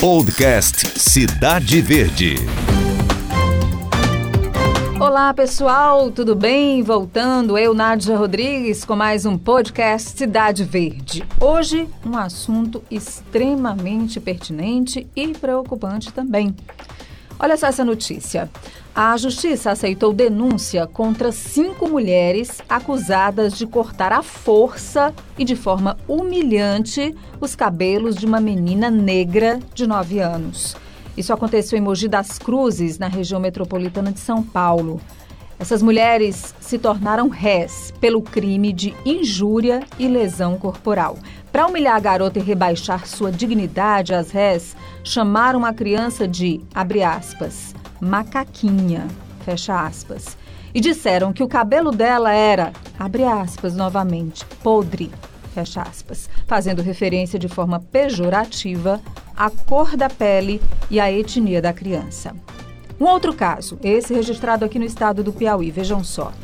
Podcast Cidade Verde. Olá pessoal, tudo bem? Voltando, eu, Nádia Rodrigues, com mais um podcast Cidade Verde. Hoje, um assunto extremamente pertinente e preocupante também. Olha só essa notícia. A Justiça aceitou denúncia contra cinco mulheres acusadas de cortar à força e de forma humilhante os cabelos de uma menina negra de 9 anos. Isso aconteceu em Mogi das Cruzes, na região metropolitana de São Paulo. Essas mulheres se tornaram réis pelo crime de injúria e lesão corporal. Para humilhar a garota e rebaixar sua dignidade, as réis chamaram a criança de, abre aspas, macaquinha, fecha aspas, e disseram que o cabelo dela era, abre aspas novamente, podre, fecha aspas, fazendo referência de forma pejorativa à cor da pele e à etnia da criança. Um outro caso, esse registrado aqui no estado do Piauí, vejam só.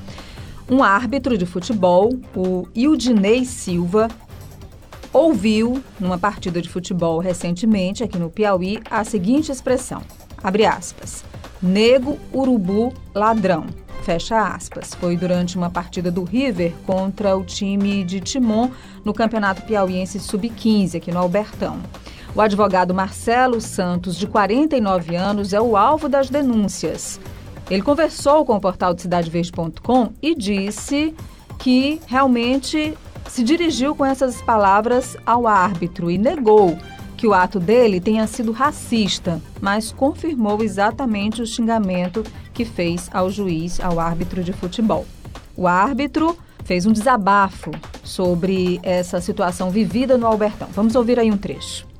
Um árbitro de futebol, o Ildinei Silva, ouviu, numa partida de futebol recentemente aqui no Piauí, a seguinte expressão, abre aspas, nego, urubu, ladrão, fecha aspas. Foi durante uma partida do River contra o time de Timon no Campeonato Piauiense Sub-15, aqui no Albertão. O advogado Marcelo Santos, de 49 anos, é o alvo das denúncias. Ele conversou com o portal de cidadeverde.com e disse que realmente se dirigiu com essas palavras ao árbitro e negou que o ato dele tenha sido racista, mas confirmou exatamente o xingamento que fez ao juiz, ao árbitro de futebol. O árbitro fez um desabafo sobre essa situação vivida no Albertão. Vamos ouvir aí um trecho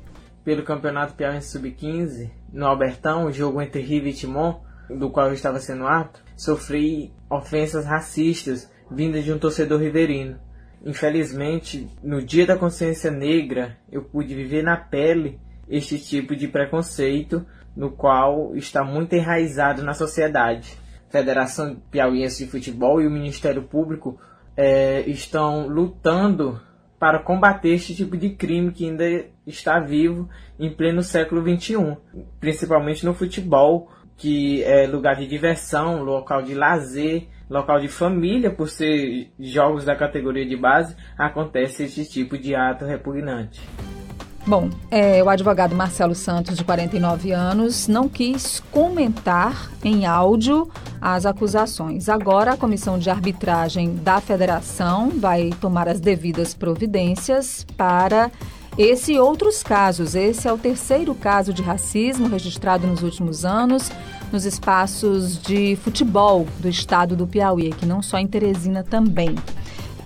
pelo Campeonato Piauiense Sub-15, no Albertão, o jogo entre River e Timon, do qual eu estava sendo apto, sofri ofensas racistas vindas de um torcedor riverino. Infelizmente, no dia da consciência negra, eu pude viver na pele este tipo de preconceito, no qual está muito enraizado na sociedade. A Federação Piauiense de Futebol e o Ministério Público é, estão lutando para combater este tipo de crime que ainda está vivo em pleno século XXI, principalmente no futebol, que é lugar de diversão, local de lazer, local de família, por ser jogos da categoria de base, acontece este tipo de ato repugnante. Bom, é, o advogado Marcelo Santos, de 49 anos, não quis comentar em áudio as acusações. Agora, a comissão de arbitragem da federação vai tomar as devidas providências para esse e outros casos. Esse é o terceiro caso de racismo registrado nos últimos anos nos espaços de futebol do estado do Piauí, que não só em Teresina também.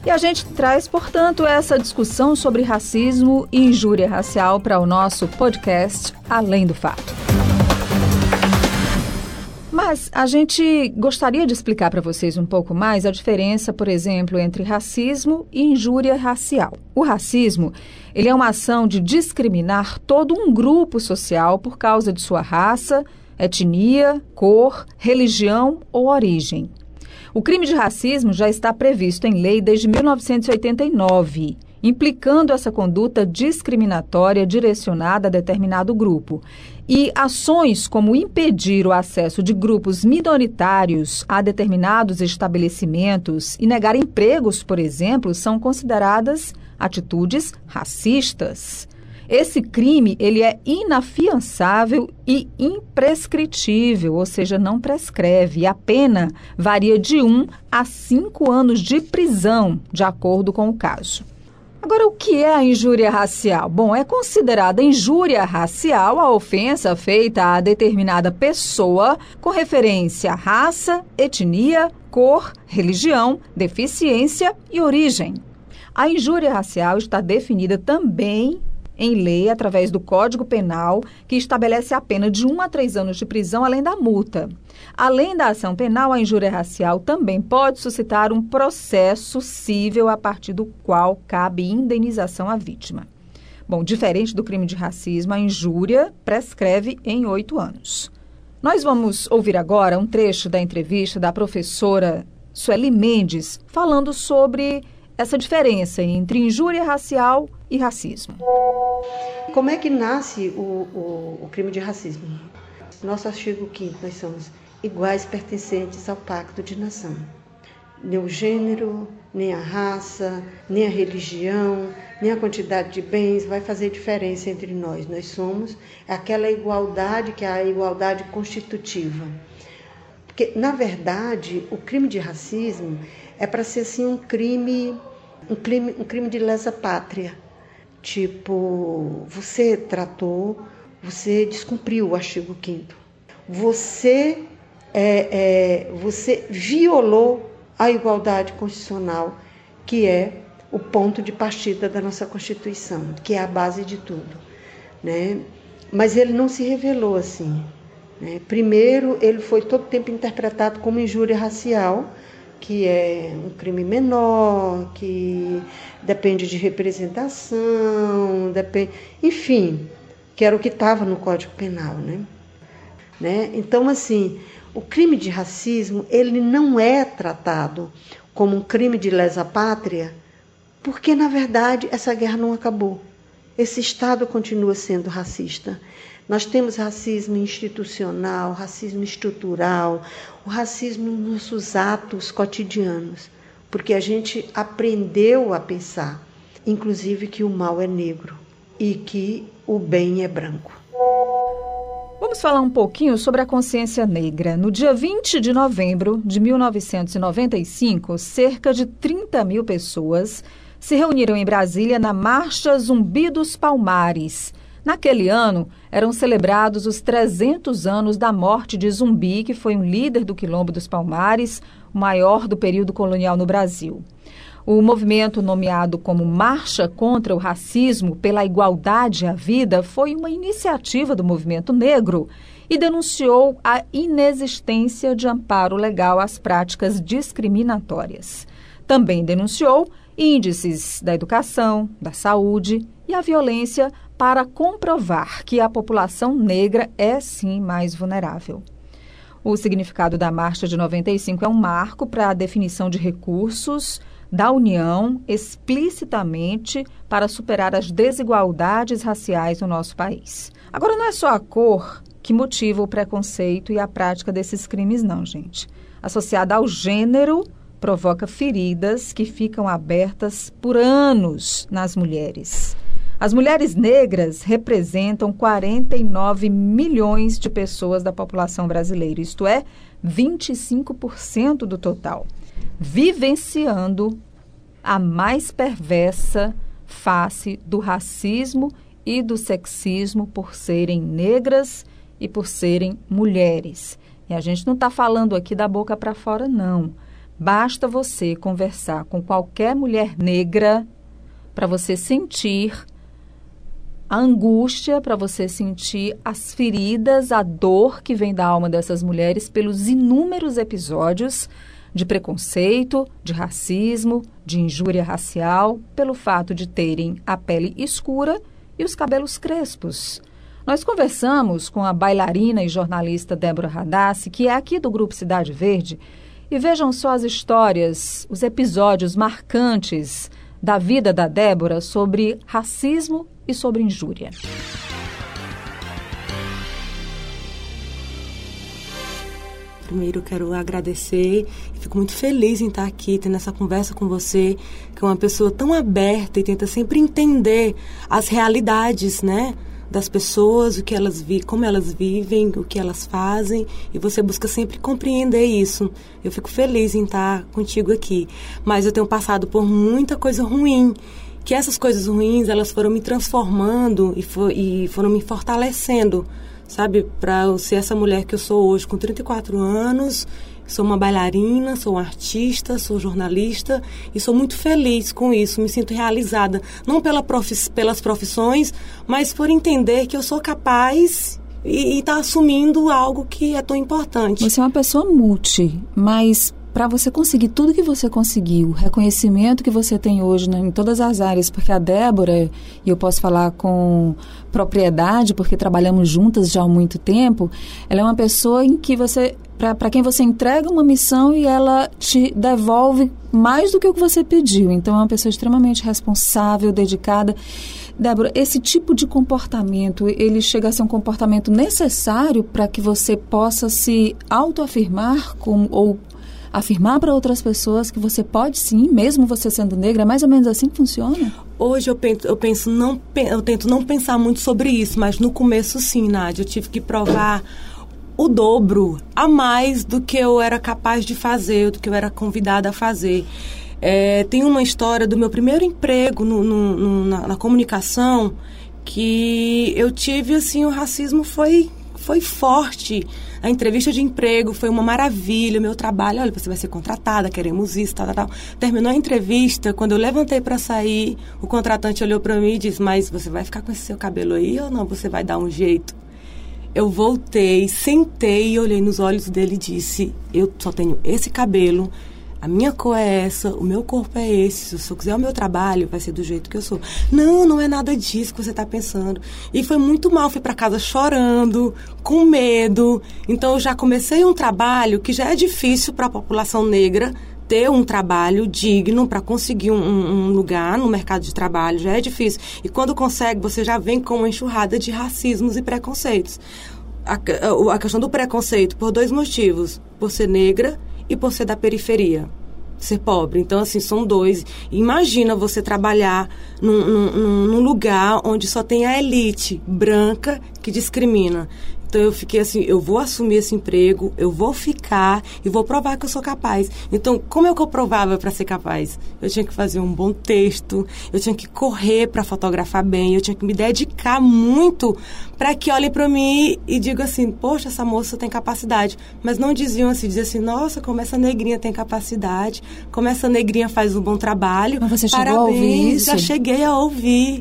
E a gente traz, portanto, essa discussão sobre racismo e injúria racial para o nosso podcast Além do Fato. Mas a gente gostaria de explicar para vocês um pouco mais a diferença, por exemplo, entre racismo e injúria racial. O racismo, ele é uma ação de discriminar todo um grupo social por causa de sua raça, etnia, cor, religião ou origem. O crime de racismo já está previsto em lei desde 1989, implicando essa conduta discriminatória direcionada a determinado grupo. E ações como impedir o acesso de grupos minoritários a determinados estabelecimentos e negar empregos, por exemplo, são consideradas atitudes racistas. Esse crime ele é inafiançável e imprescritível, ou seja, não prescreve. A pena varia de 1 um a 5 anos de prisão, de acordo com o caso. Agora, o que é a injúria racial? Bom, é considerada injúria racial a ofensa feita a determinada pessoa com referência à raça, etnia, cor, religião, deficiência e origem. A injúria racial está definida também em lei através do Código Penal, que estabelece a pena de 1 a 3 anos de prisão, além da multa. Além da ação penal, a injúria racial também pode suscitar um processo cível a partir do qual cabe indenização à vítima. Bom, diferente do crime de racismo, a injúria prescreve em oito anos. Nós vamos ouvir agora um trecho da entrevista da professora Sueli Mendes falando sobre essa diferença entre injúria racial e racismo. Como é que nasce o, o, o crime de racismo? Nosso artigo 5 nós somos iguais pertencentes ao pacto de nação. Nem o gênero, nem a raça, nem a religião, nem a quantidade de bens vai fazer diferença entre nós. Nós somos aquela igualdade que é a igualdade constitutiva. Porque, na verdade, o crime de racismo é para ser assim um crime, um crime, um crime de lesa pátria. Tipo, você tratou, você descumpriu o artigo 5 Você é, é, você violou a igualdade constitucional, que é o ponto de partida da nossa Constituição, que é a base de tudo. Né? Mas ele não se revelou assim. Né? Primeiro, ele foi todo tempo interpretado como injúria racial, que é um crime menor, que depende de representação, depende, enfim, que era o que estava no Código Penal, né? né? Então, assim, o crime de racismo ele não é tratado como um crime de lesa pátria, porque na verdade essa guerra não acabou. Esse Estado continua sendo racista. Nós temos racismo institucional, racismo estrutural, o racismo nos nossos atos cotidianos, porque a gente aprendeu a pensar, inclusive que o mal é negro e que o bem é branco. Vamos falar um pouquinho sobre a consciência negra. No dia 20 de novembro de 1995, cerca de 30 mil pessoas se reuniram em Brasília na Marcha Zumbi dos Palmares Naquele ano, eram celebrados os 300 anos da morte de Zumbi, que foi um líder do Quilombo dos Palmares, o maior do período colonial no Brasil. O movimento nomeado como Marcha contra o Racismo pela Igualdade à Vida foi uma iniciativa do movimento negro e denunciou a inexistência de amparo legal às práticas discriminatórias. Também denunciou índices da educação, da saúde e a violência para comprovar que a população negra é sim mais vulnerável. O significado da Marcha de 95 é um marco para a definição de recursos da União explicitamente para superar as desigualdades raciais no nosso país. Agora, não é só a cor que motiva o preconceito e a prática desses crimes, não, gente. Associada ao gênero, provoca feridas que ficam abertas por anos nas mulheres. As mulheres negras representam 49 milhões de pessoas da população brasileira, isto é, 25% do total, vivenciando a mais perversa face do racismo e do sexismo por serem negras e por serem mulheres. E a gente não está falando aqui da boca para fora, não. Basta você conversar com qualquer mulher negra para você sentir a angústia, para você sentir as feridas, a dor que vem da alma dessas mulheres pelos inúmeros episódios de preconceito, de racismo, de injúria racial, pelo fato de terem a pele escura e os cabelos crespos. Nós conversamos com a bailarina e jornalista Débora Radassi, que é aqui do Grupo Cidade Verde, e vejam só as histórias, os episódios marcantes da vida da Débora sobre racismo e sobre injúria. Primeiro, quero agradecer fico muito feliz em estar aqui, tendo essa conversa com você, que é uma pessoa tão aberta e tenta sempre entender as realidades, né? Das pessoas, o que elas vi, como elas vivem, o que elas fazem, e você busca sempre compreender isso. Eu fico feliz em estar contigo aqui, mas eu tenho passado por muita coisa ruim que essas coisas ruins elas foram me transformando e, for, e foram me fortalecendo, sabe? Para ser essa mulher que eu sou hoje, com 34 anos, sou uma bailarina, sou uma artista, sou jornalista e sou muito feliz com isso, me sinto realizada, não pela profi pelas profissões, mas por entender que eu sou capaz e está assumindo algo que é tão importante. Você é uma pessoa multi, mas para você conseguir tudo que você conseguiu, o reconhecimento que você tem hoje né, em todas as áreas, porque a Débora, e eu posso falar com propriedade, porque trabalhamos juntas já há muito tempo, ela é uma pessoa em que você para quem você entrega uma missão e ela te devolve mais do que o que você pediu. Então, é uma pessoa extremamente responsável, dedicada. Débora, esse tipo de comportamento, ele chega a ser um comportamento necessário para que você possa se autoafirmar como, ou afirmar para outras pessoas que você pode sim, mesmo você sendo negra, é mais ou menos assim que funciona? Hoje eu penso, eu penso não, eu tento não pensar muito sobre isso, mas no começo sim, Nádia, eu tive que provar o dobro a mais do que eu era capaz de fazer, do que eu era convidada a fazer. É, tem uma história do meu primeiro emprego no, no, no, na, na, comunicação que eu tive assim o racismo foi foi forte. A entrevista de emprego foi uma maravilha. O meu trabalho olha você vai ser contratada queremos isso tal, tal, tal. terminou a entrevista. Quando eu levantei para sair o contratante olhou para mim e disse mas você vai ficar com esse seu cabelo aí ou não? Você vai dar um jeito? Eu voltei, sentei olhei nos olhos dele e disse: Eu só tenho esse cabelo, a minha cor é essa, o meu corpo é esse. Se eu quiser o meu trabalho, vai ser do jeito que eu sou. Não, não é nada disso que você está pensando. E foi muito mal. Fui para casa chorando, com medo. Então eu já comecei um trabalho que já é difícil para a população negra ter um trabalho digno para conseguir um, um, lugar no mercado de trabalho já é difícil. E quando consegue, você já vem com uma enxurrada de racismos e preconceitos. A, a, a questão do preconceito por dois motivos: por ser negra e por ser da periferia ser pobre. Então, assim, são dois. Imagina você trabalhar num, num, num, lugar onde só tem a elite branca que discrimina. Então eu fiquei assim, eu vou assumir esse emprego, eu vou ficar e vou provar que eu sou capaz. Então, como é que eu provava para ser capaz? Eu tinha que fazer um bom texto, eu tinha que correr para fotografar bem, eu tinha que me dedicar muito para que olhem para mim e digam assim: "Poxa, essa moça tem capacidade". Mas não diziam assim, diziam assim: "Nossa, como essa negrinha tem capacidade, como essa negrinha faz um bom trabalho". Mas você chegou Parabéns, a ouvir isso? Já cheguei a ouvir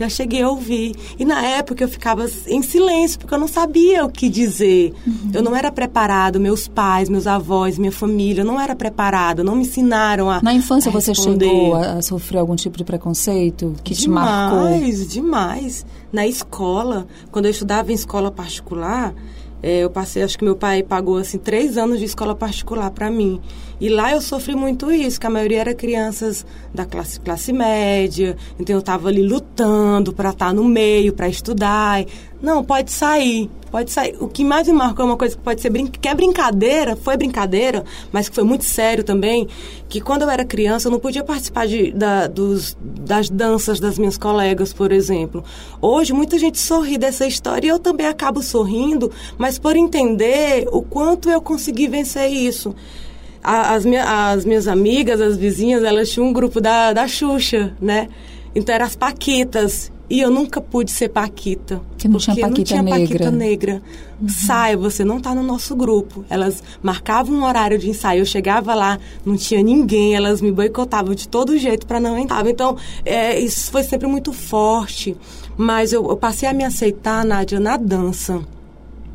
já cheguei a ouvir. E na época eu ficava em silêncio, porque eu não sabia o que dizer. Uhum. Eu não era preparado, meus pais, meus avós, minha família, eu não era preparado, não me ensinaram a. Na infância a você chegou a sofrer algum tipo de preconceito que demais, te marcou? Demais, demais. Na escola, quando eu estudava em escola particular, é, eu passei, acho que meu pai pagou assim três anos de escola particular para mim. E lá eu sofri muito isso, que a maioria era crianças da classe, classe média, então eu estava ali lutando para estar tá no meio, para estudar. Não, pode sair, pode sair. O que mais me marcou é uma coisa que pode ser brin que é brincadeira, foi brincadeira, mas que foi muito sério também, que quando eu era criança eu não podia participar de, da, dos, das danças das minhas colegas, por exemplo. Hoje muita gente sorri dessa história e eu também acabo sorrindo, mas por entender o quanto eu consegui vencer isso as, minha, as minhas amigas, as vizinhas, elas tinham um grupo da, da Xuxa, né? Então eram as Paquitas. E eu nunca pude ser Paquita. Que não tinha Paquita não tinha negra. Paquita negra. Uhum. Saia, você não está no nosso grupo. Elas marcavam um horário de ensaio, eu chegava lá, não tinha ninguém, elas me boicotavam de todo jeito para não entrar. Então, é, isso foi sempre muito forte. Mas eu, eu passei a me aceitar, Nádia, na dança.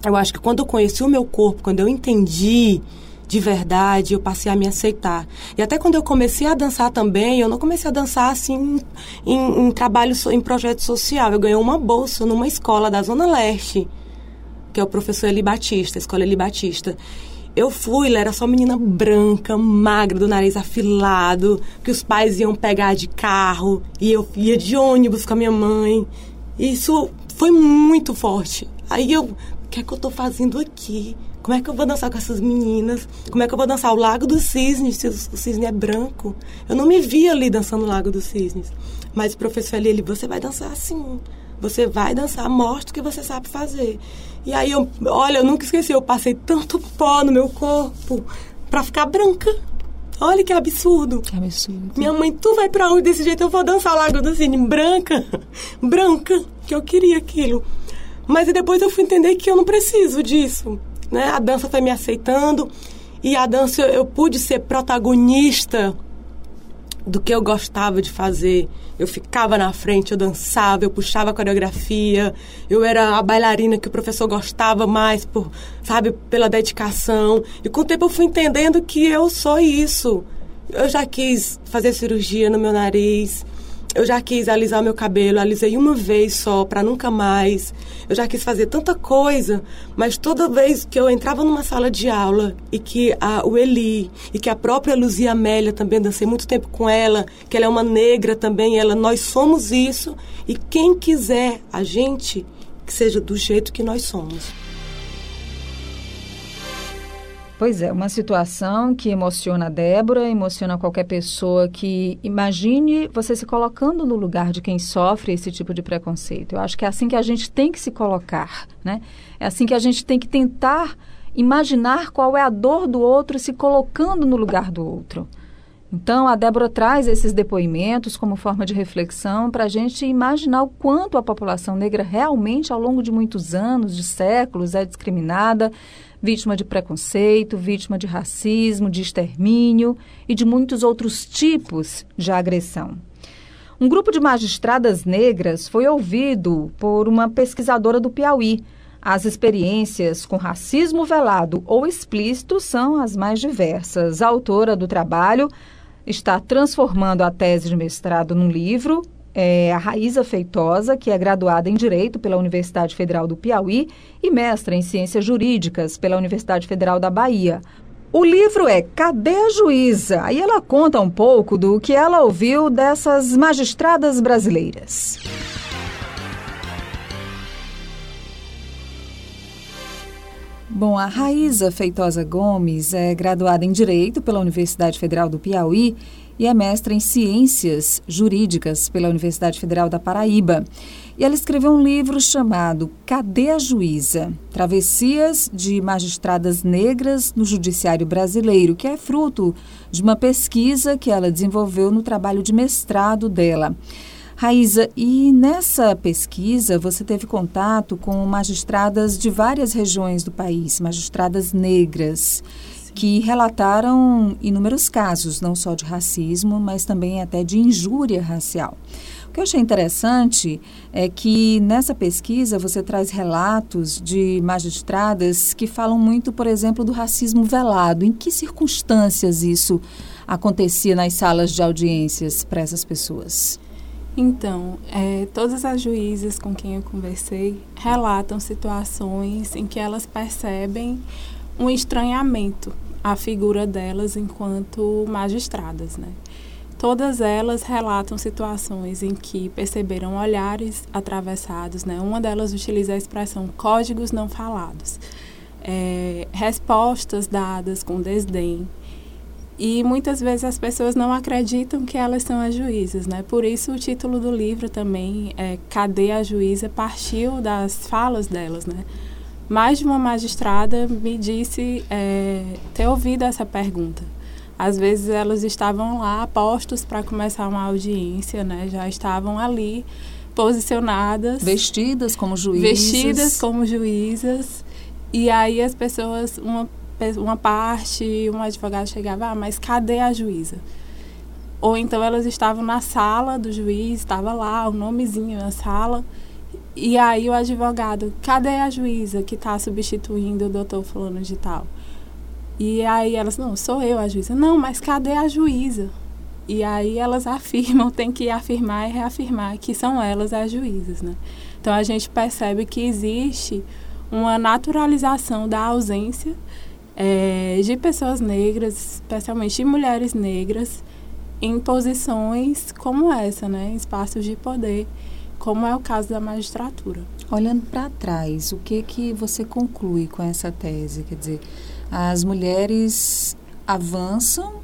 Eu acho que quando eu conheci o meu corpo, quando eu entendi de verdade, eu passei a me aceitar. E até quando eu comecei a dançar também, eu não comecei a dançar assim em, em trabalho, em projeto social. Eu ganhei uma bolsa numa escola da Zona Leste, que é o professor Eli Batista, a escola Eli Batista. Eu fui, ela era só menina branca, magra, do nariz afilado, que os pais iam pegar de carro, e eu ia de ônibus com a minha mãe. Isso foi muito forte. Aí eu, o que é que eu tô fazendo aqui? Como é que eu vou dançar com essas meninas? Como é que eu vou dançar o Lago dos Cisnes, se o cisne é branco? Eu não me via ali dançando o Lago dos Cisnes. Mas o professor ali, ele, você vai dançar assim. Você vai dançar, mostra o que você sabe fazer. E aí, eu, olha, eu nunca esqueci, eu passei tanto pó no meu corpo para ficar branca. Olha que absurdo. Que absurdo. Minha mãe, tu vai pra onde desse jeito? Eu vou dançar o Lago do Cisne branca. branca, que eu queria aquilo. Mas depois eu fui entender que eu não preciso disso né? A dança foi me aceitando e a dança eu, eu pude ser protagonista do que eu gostava de fazer. Eu ficava na frente, eu dançava, eu puxava a coreografia, eu era a bailarina que o professor gostava mais, por, sabe, pela dedicação. E com o tempo eu fui entendendo que eu sou isso. Eu já quis fazer cirurgia no meu nariz, eu já quis alisar meu cabelo, alisei uma vez só, para nunca mais. Eu já quis fazer tanta coisa, mas toda vez que eu entrava numa sala de aula e que a, o Eli e que a própria Luzia Amélia também dancei muito tempo com ela, que ela é uma negra também, ela nós somos isso e quem quiser a gente que seja do jeito que nós somos. Pois é, uma situação que emociona a Débora, emociona qualquer pessoa que imagine você se colocando no lugar de quem sofre esse tipo de preconceito. Eu acho que é assim que a gente tem que se colocar, né? É assim que a gente tem que tentar imaginar qual é a dor do outro se colocando no lugar do outro. Então, a Débora traz esses depoimentos como forma de reflexão para a gente imaginar o quanto a população negra realmente, ao longo de muitos anos, de séculos, é discriminada, vítima de preconceito, vítima de racismo, de extermínio e de muitos outros tipos de agressão. Um grupo de magistradas negras foi ouvido por uma pesquisadora do Piauí. As experiências com racismo velado ou explícito são as mais diversas. A autora do trabalho está transformando a tese de mestrado num livro é a Raíza Feitosa, que é graduada em Direito pela Universidade Federal do Piauí e mestra em Ciências Jurídicas pela Universidade Federal da Bahia. O livro é Cadê a Juíza? Aí ela conta um pouco do que ela ouviu dessas magistradas brasileiras. Bom, a Raíza Feitosa Gomes é graduada em Direito pela Universidade Federal do Piauí e é mestra em Ciências Jurídicas pela Universidade Federal da Paraíba. E ela escreveu um livro chamado Cadê a Juíza? Travessias de Magistradas Negras no Judiciário Brasileiro, que é fruto de uma pesquisa que ela desenvolveu no trabalho de mestrado dela. Raíza, e nessa pesquisa você teve contato com magistradas de várias regiões do país, magistradas negras que relataram inúmeros casos, não só de racismo, mas também até de injúria racial. O que eu achei interessante é que nessa pesquisa você traz relatos de magistradas que falam muito, por exemplo, do racismo velado. Em que circunstâncias isso acontecia nas salas de audiências para essas pessoas? Então, é, todas as juízes com quem eu conversei relatam situações em que elas percebem um estranhamento à figura delas enquanto magistradas, né? Todas elas relatam situações em que perceberam olhares atravessados, né? Uma delas utiliza a expressão códigos não falados, é, respostas dadas com desdém, e muitas vezes as pessoas não acreditam que elas são as juízas, né? Por isso o título do livro também é Cadê a Juíza? partiu das falas delas, né? Mais de uma magistrada me disse é, ter ouvido essa pergunta. Às vezes elas estavam lá postos para começar uma audiência, né? Já estavam ali posicionadas, vestidas como juízas, vestidas como juízas. E aí as pessoas, uma uma parte, um advogado chegava, ah, mas cadê a juíza? Ou então elas estavam na sala do juiz, estava lá o nomezinho na sala, e aí o advogado, cadê a juíza que está substituindo o doutor fulano de tal? E aí elas, não, sou eu a juíza. Não, mas cadê a juíza? E aí elas afirmam, tem que afirmar e reafirmar que são elas as juízas, né? Então a gente percebe que existe uma naturalização da ausência é, de pessoas negras, especialmente de mulheres negras, em posições como essa, né, em espaços de poder como é o caso da magistratura. Olhando para trás, o que que você conclui com essa tese? Quer dizer, as mulheres avançam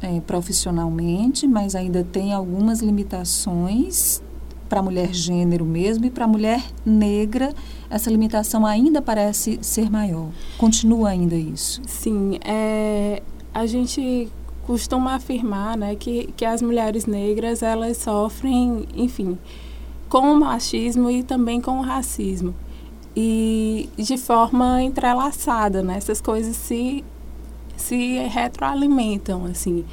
é, profissionalmente, mas ainda tem algumas limitações para a mulher gênero mesmo e para a mulher negra essa limitação ainda parece ser maior. Continua ainda isso? Sim, é, a gente costuma afirmar né, que, que as mulheres negras elas sofrem, enfim, com o machismo e também com o racismo. E de forma entrelaçada, né? Essas coisas se, se retroalimentam, assim.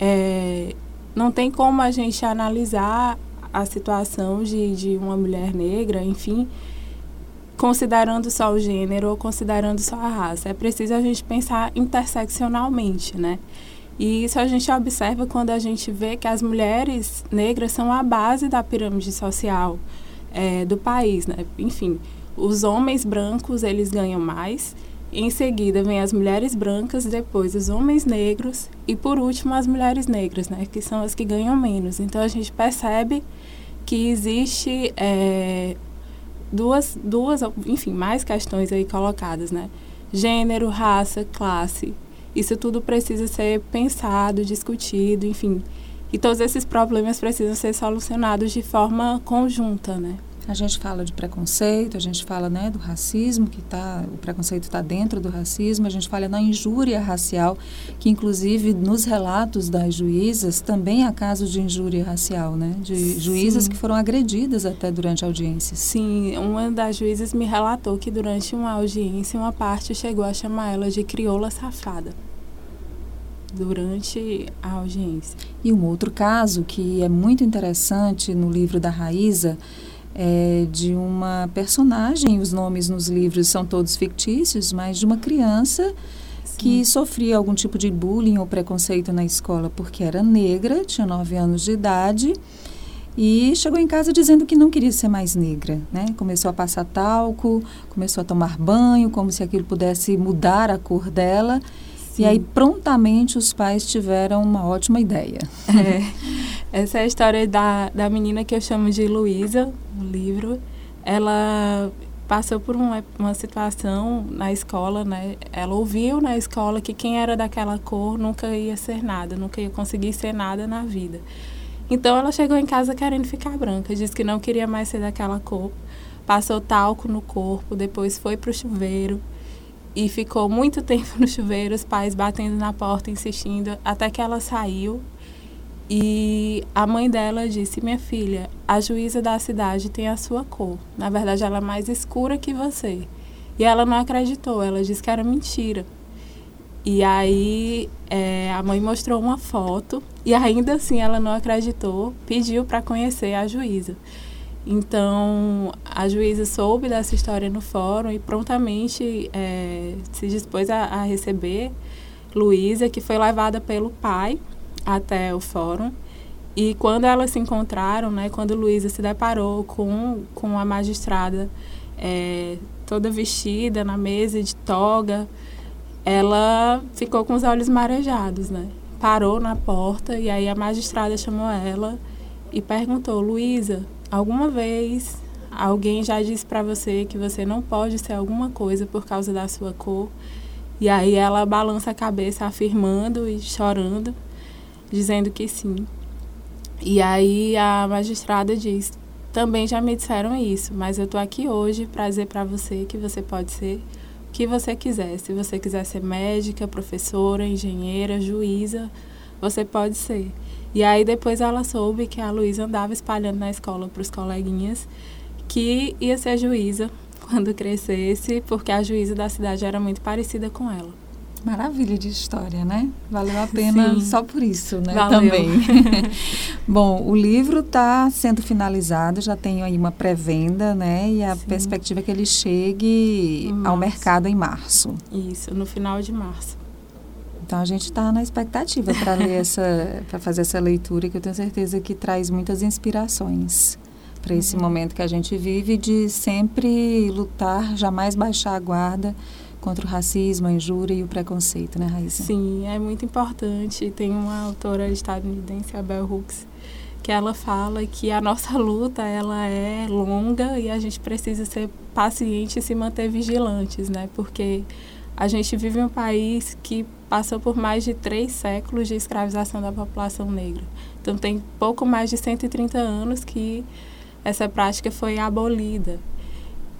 É, não tem como a gente analisar a situação de, de uma mulher negra, enfim, considerando só o gênero ou considerando só a raça. É preciso a gente pensar interseccionalmente, né? E isso a gente observa quando a gente vê que as mulheres negras são a base da pirâmide social é, do país, né? Enfim, os homens brancos, eles ganham mais, em seguida vem as mulheres brancas, depois os homens negros e por último as mulheres negras, né? Que são as que ganham menos. Então a gente percebe que existe é, duas, duas, enfim, mais questões aí colocadas, né? Gênero, raça, classe. Isso tudo precisa ser pensado, discutido, enfim. E todos esses problemas precisam ser solucionados de forma conjunta, né? A gente fala de preconceito, a gente fala né, do racismo, que tá, o preconceito está dentro do racismo, a gente fala na injúria racial, que inclusive nos relatos das juízas também há casos de injúria racial, né? De Sim. juízas que foram agredidas até durante a audiência. Sim, uma das juízas me relatou que durante uma audiência, uma parte chegou a chamar ela de crioula safada durante a audiência. E um outro caso que é muito interessante no livro da Raíza é, de uma personagem, os nomes nos livros são todos fictícios, mas de uma criança Sim. que sofria algum tipo de bullying ou preconceito na escola porque era negra, tinha nove anos de idade e chegou em casa dizendo que não queria ser mais negra, né? Começou a passar talco, começou a tomar banho, como se aquilo pudesse mudar a cor dela. Sim. E aí prontamente os pais tiveram uma ótima ideia. É. Essa é a história da, da menina que eu chamo de Luísa, no livro. Ela passou por uma, uma situação na escola, né? Ela ouviu na escola que quem era daquela cor nunca ia ser nada, nunca ia conseguir ser nada na vida. Então ela chegou em casa querendo ficar branca, disse que não queria mais ser daquela cor. Passou talco no corpo, depois foi para o chuveiro e ficou muito tempo no chuveiro, os pais batendo na porta, insistindo, até que ela saiu e a mãe dela disse: Minha filha, a juíza da cidade tem a sua cor. Na verdade, ela é mais escura que você. E ela não acreditou, ela disse que era mentira. E aí é, a mãe mostrou uma foto e ainda assim ela não acreditou, pediu para conhecer a juíza. Então a juíza soube dessa história no fórum e prontamente é, se dispôs a, a receber Luísa, que foi levada pelo pai até o fórum. E quando elas se encontraram, né, quando Luísa se deparou com, com a magistrada é, toda vestida na mesa de toga, ela ficou com os olhos marejados, né? Parou na porta e aí a magistrada chamou ela e perguntou: Luísa, alguma vez alguém já disse para você que você não pode ser alguma coisa por causa da sua cor? E aí ela balança a cabeça afirmando e chorando dizendo que sim. E aí a magistrada diz: também já me disseram isso, mas eu estou aqui hoje para dizer para você que você pode ser o que você quiser. Se você quiser ser médica, professora, engenheira, juíza, você pode ser. E aí depois ela soube que a Luísa andava espalhando na escola para os coleguinhas que ia ser juíza quando crescesse, porque a juíza da cidade era muito parecida com ela. Maravilha de história, né? Valeu a pena Sim. só por isso, né? Valeu. Também. Bom, o livro está sendo finalizado, já tem aí uma pré-venda, né? E a Sim. perspectiva é que ele chegue ao mercado em março. Isso, no final de março. Então a gente está na expectativa para ler essa, para fazer essa leitura que eu tenho certeza que traz muitas inspirações para esse uhum. momento que a gente vive de sempre lutar, jamais baixar a guarda contra o racismo, a injúria e o preconceito, né, Raíssa? Sim, é muito importante. Tem uma autora estadunidense, a Bell Hooks, que ela fala que a nossa luta ela é longa e a gente precisa ser paciente e se manter vigilantes, né? Porque a gente vive em um país que passou por mais de três séculos de escravização da população negra. Então tem pouco mais de 130 anos que essa prática foi abolida.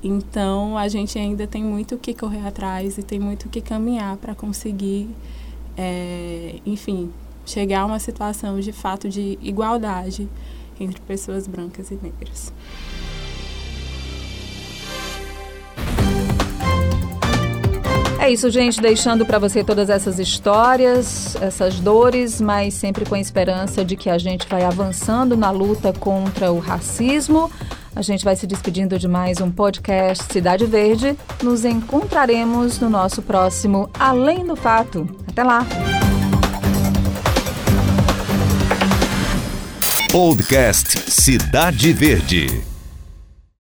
Então, a gente ainda tem muito o que correr atrás e tem muito o que caminhar para conseguir, é, enfim, chegar a uma situação de fato de igualdade entre pessoas brancas e negras. É isso, gente, deixando para você todas essas histórias, essas dores, mas sempre com a esperança de que a gente vai avançando na luta contra o racismo. A gente vai se despedindo de mais um podcast Cidade Verde. Nos encontraremos no nosso próximo Além do Fato. Até lá! Podcast Cidade Verde.